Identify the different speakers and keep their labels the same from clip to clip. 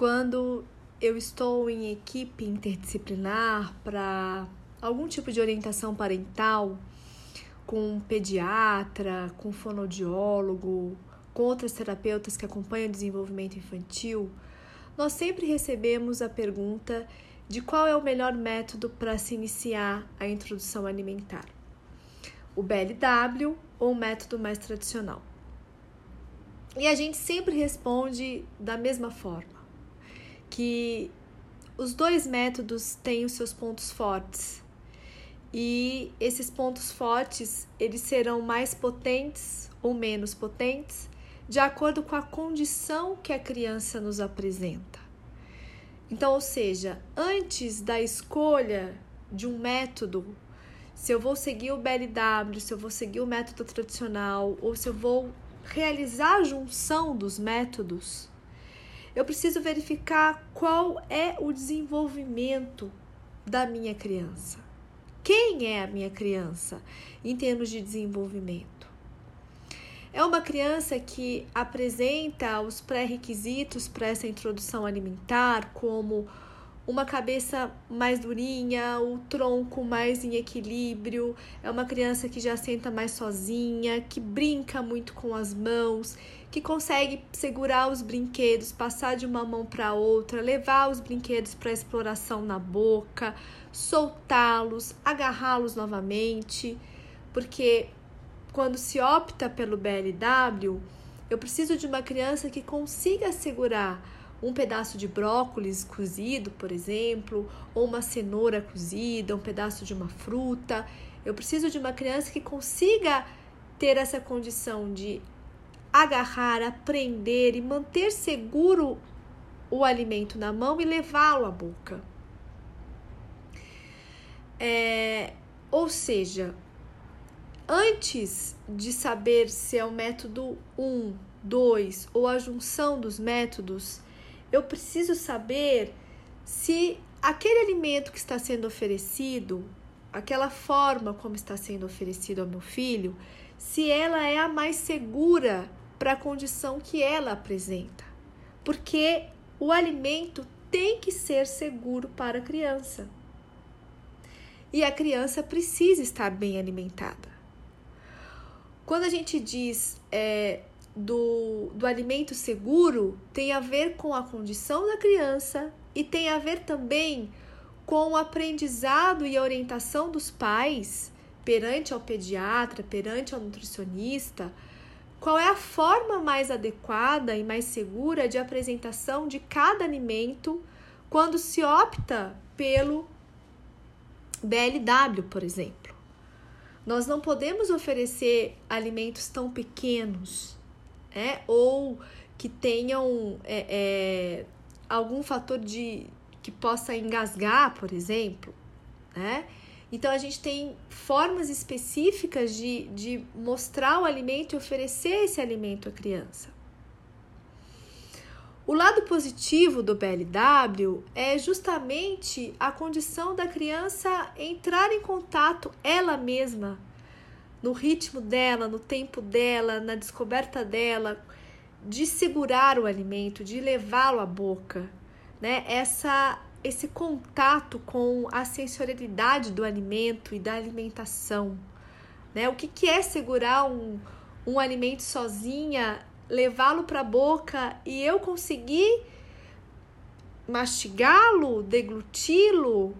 Speaker 1: quando eu estou em equipe interdisciplinar para algum tipo de orientação parental, com um pediatra, com fonoaudiólogo, com outras terapeutas que acompanham o desenvolvimento infantil, nós sempre recebemos a pergunta de qual é o melhor método para se iniciar a introdução alimentar: o BLW ou o método mais tradicional. E a gente sempre responde da mesma forma, que os dois métodos têm os seus pontos fortes. E esses pontos fortes, eles serão mais potentes ou menos potentes de acordo com a condição que a criança nos apresenta. Então, ou seja, antes da escolha de um método, se eu vou seguir o BLW, se eu vou seguir o método tradicional ou se eu vou realizar a junção dos métodos, eu preciso verificar qual é o desenvolvimento da minha criança. Quem é a minha criança em termos de desenvolvimento? É uma criança que apresenta os pré-requisitos para essa introdução alimentar, como uma cabeça mais durinha, o tronco mais em equilíbrio, é uma criança que já senta mais sozinha, que brinca muito com as mãos, que consegue segurar os brinquedos, passar de uma mão para outra, levar os brinquedos para exploração na boca, soltá-los, agarrá-los novamente, porque quando se opta pelo BLW, eu preciso de uma criança que consiga segurar um pedaço de brócolis cozido, por exemplo, ou uma cenoura cozida, um pedaço de uma fruta. Eu preciso de uma criança que consiga ter essa condição de agarrar, aprender e manter seguro o alimento na mão e levá-lo à boca. É, ou seja, antes de saber se é o método 1, 2 ou a junção dos métodos, eu preciso saber se aquele alimento que está sendo oferecido, aquela forma como está sendo oferecido ao meu filho, se ela é a mais segura para a condição que ela apresenta. Porque o alimento tem que ser seguro para a criança. E a criança precisa estar bem alimentada. Quando a gente diz é, do, do alimento seguro, tem a ver com a condição da criança e tem a ver também com o aprendizado e a orientação dos pais perante ao pediatra, perante ao nutricionista, qual é a forma mais adequada e mais segura de apresentação de cada alimento quando se opta pelo BLW, por exemplo. Nós não podemos oferecer alimentos tão pequenos, né? ou que tenham é, é, algum fator de que possa engasgar, por exemplo, né? Então a gente tem formas específicas de, de mostrar o alimento e oferecer esse alimento à criança. O lado positivo do BLW é justamente a condição da criança entrar em contato ela mesma, no ritmo dela, no tempo dela, na descoberta dela, de segurar o alimento, de levá-lo à boca, né? Essa esse contato com a sensorialidade do alimento e da alimentação, né? O que, que é segurar um, um alimento sozinha levá-lo para a boca e eu conseguir mastigá-lo, degluti-lo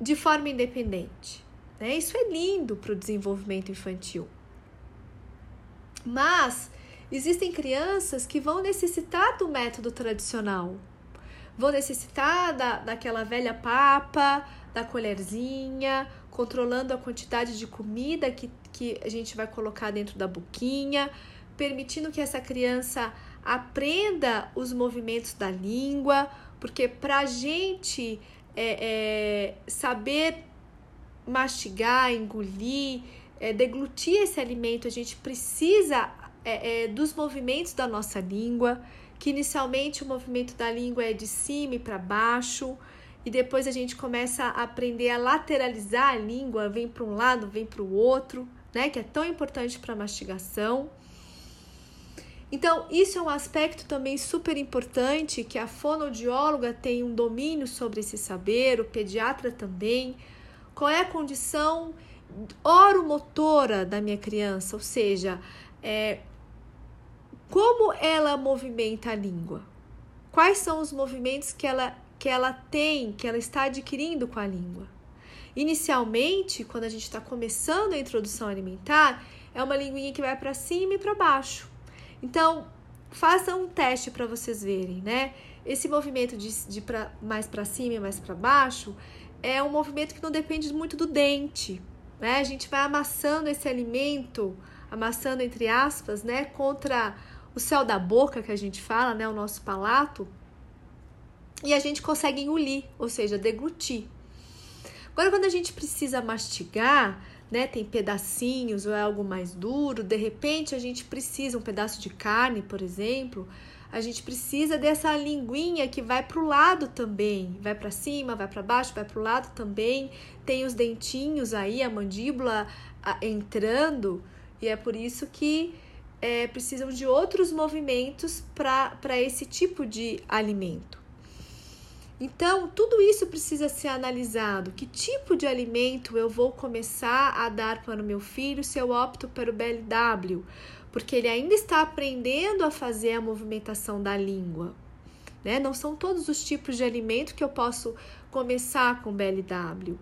Speaker 1: de forma independente. Né? Isso é lindo para o desenvolvimento infantil. Mas existem crianças que vão necessitar do método tradicional, vão necessitar da, daquela velha papa, da colherzinha, controlando a quantidade de comida que, que a gente vai colocar dentro da boquinha permitindo que essa criança aprenda os movimentos da língua, porque para a gente é, é, saber mastigar, engolir, é, deglutir esse alimento, a gente precisa é, é, dos movimentos da nossa língua, que inicialmente o movimento da língua é de cima e para baixo, e depois a gente começa a aprender a lateralizar a língua, vem para um lado, vem para o outro, né? Que é tão importante para a mastigação. Então, isso é um aspecto também super importante que a fonoaudióloga tem um domínio sobre esse saber, o pediatra também. Qual é a condição oromotora da minha criança? Ou seja, é, como ela movimenta a língua? Quais são os movimentos que ela, que ela tem, que ela está adquirindo com a língua? Inicialmente, quando a gente está começando a introdução alimentar, é uma linguinha que vai para cima e para baixo. Então, faça um teste para vocês verem, né? Esse movimento de, de pra, mais para cima e mais para baixo é um movimento que não depende muito do dente, né? A gente vai amassando esse alimento, amassando entre aspas, né, contra o céu da boca que a gente fala, né, o nosso palato, e a gente consegue engolir, ou seja, deglutir. Agora, quando a gente precisa mastigar, né, tem pedacinhos ou é algo mais duro, de repente a gente precisa um pedaço de carne, por exemplo, a gente precisa dessa linguinha que vai para o lado também, vai para cima, vai para baixo, vai para o lado também. Tem os dentinhos aí, a mandíbula entrando, e é por isso que é, precisam de outros movimentos para esse tipo de alimento. Então, tudo isso precisa ser analisado. Que tipo de alimento eu vou começar a dar para o meu filho se eu opto pelo BLW? Porque ele ainda está aprendendo a fazer a movimentação da língua. Né? Não são todos os tipos de alimento que eu posso começar com BLW.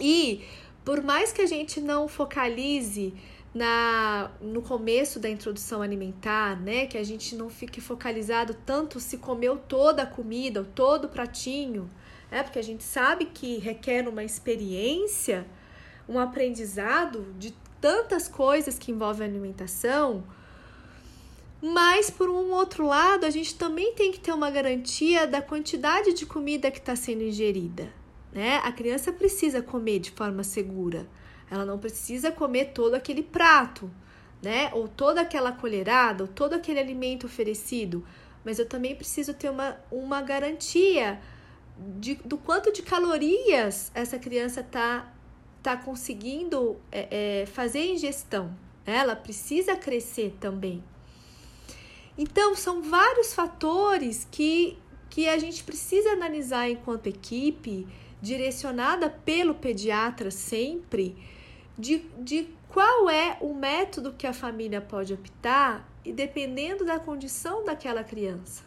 Speaker 1: E, por mais que a gente não focalize na no começo da introdução alimentar, né, que a gente não fique focalizado tanto se comeu toda a comida, ou todo o pratinho, é porque a gente sabe que requer uma experiência, um aprendizado de tantas coisas que envolvem alimentação. Mas por um outro lado, a gente também tem que ter uma garantia da quantidade de comida que está sendo ingerida. Né? A criança precisa comer de forma segura. Ela não precisa comer todo aquele prato, né? Ou toda aquela colherada, ou todo aquele alimento oferecido. Mas eu também preciso ter uma, uma garantia de, do quanto de calorias essa criança está tá conseguindo é, é, fazer ingestão. Ela precisa crescer também. Então, são vários fatores que, que a gente precisa analisar enquanto equipe, direcionada pelo pediatra sempre de, de qual é o método que a família pode optar e dependendo da condição daquela criança.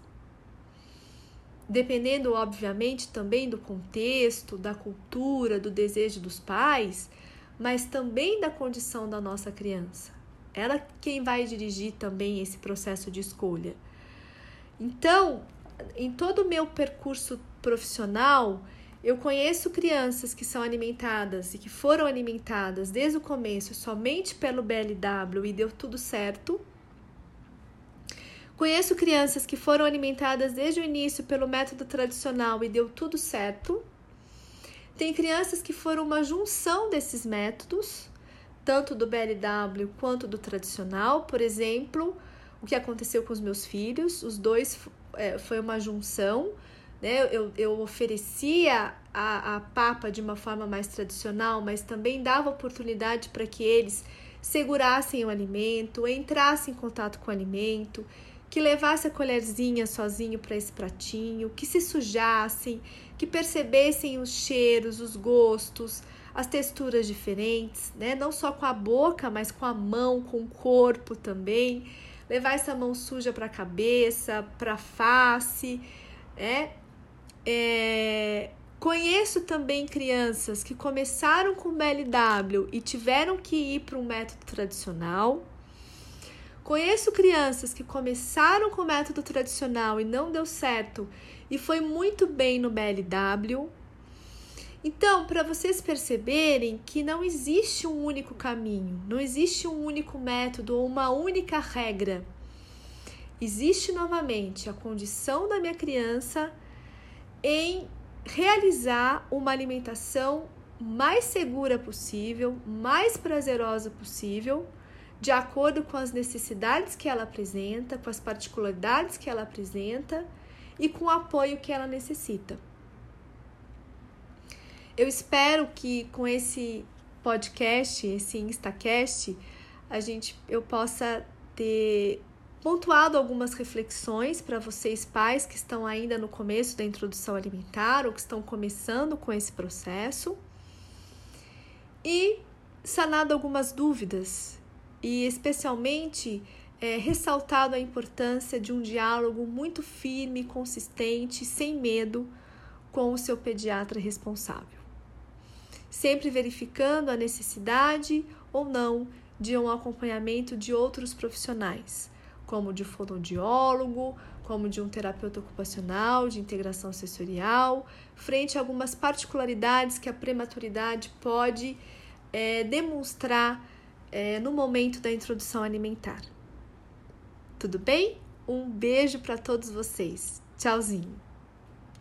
Speaker 1: Dependendo, obviamente, também do contexto, da cultura, do desejo dos pais, mas também da condição da nossa criança. Ela quem vai dirigir também esse processo de escolha. Então, em todo o meu percurso profissional, eu conheço crianças que são alimentadas e que foram alimentadas desde o começo somente pelo BLW e deu tudo certo. Conheço crianças que foram alimentadas desde o início pelo método tradicional e deu tudo certo. Tem crianças que foram uma junção desses métodos, tanto do BLW quanto do tradicional. Por exemplo, o que aconteceu com os meus filhos, os dois é, foi uma junção né? Eu, eu oferecia a, a papa de uma forma mais tradicional, mas também dava oportunidade para que eles segurassem o alimento, entrassem em contato com o alimento, que levasse a colherzinha sozinho para esse pratinho, que se sujassem, que percebessem os cheiros, os gostos, as texturas diferentes, né? Não só com a boca, mas com a mão, com o corpo também. Levar essa mão suja para a cabeça, para a face, é é, conheço também crianças que começaram com BLW e tiveram que ir para um método tradicional. Conheço crianças que começaram com o método tradicional e não deu certo e foi muito bem no BLW. Então, para vocês perceberem que não existe um único caminho, não existe um único método ou uma única regra. Existe novamente a condição da minha criança em realizar uma alimentação mais segura possível, mais prazerosa possível, de acordo com as necessidades que ela apresenta, com as particularidades que ela apresenta e com o apoio que ela necessita. Eu espero que com esse podcast, esse Instacast, a gente eu possa ter pontuado algumas reflexões para vocês, pais que estão ainda no começo da introdução alimentar ou que estão começando com esse processo, e sanado algumas dúvidas, e especialmente é, ressaltado a importância de um diálogo muito firme, consistente, sem medo com o seu pediatra responsável. Sempre verificando a necessidade ou não de um acompanhamento de outros profissionais como de fonoaudiólogo, como de um terapeuta ocupacional, de integração sensorial, frente a algumas particularidades que a prematuridade pode é, demonstrar é, no momento da introdução alimentar. Tudo bem? Um beijo para todos vocês. Tchauzinho!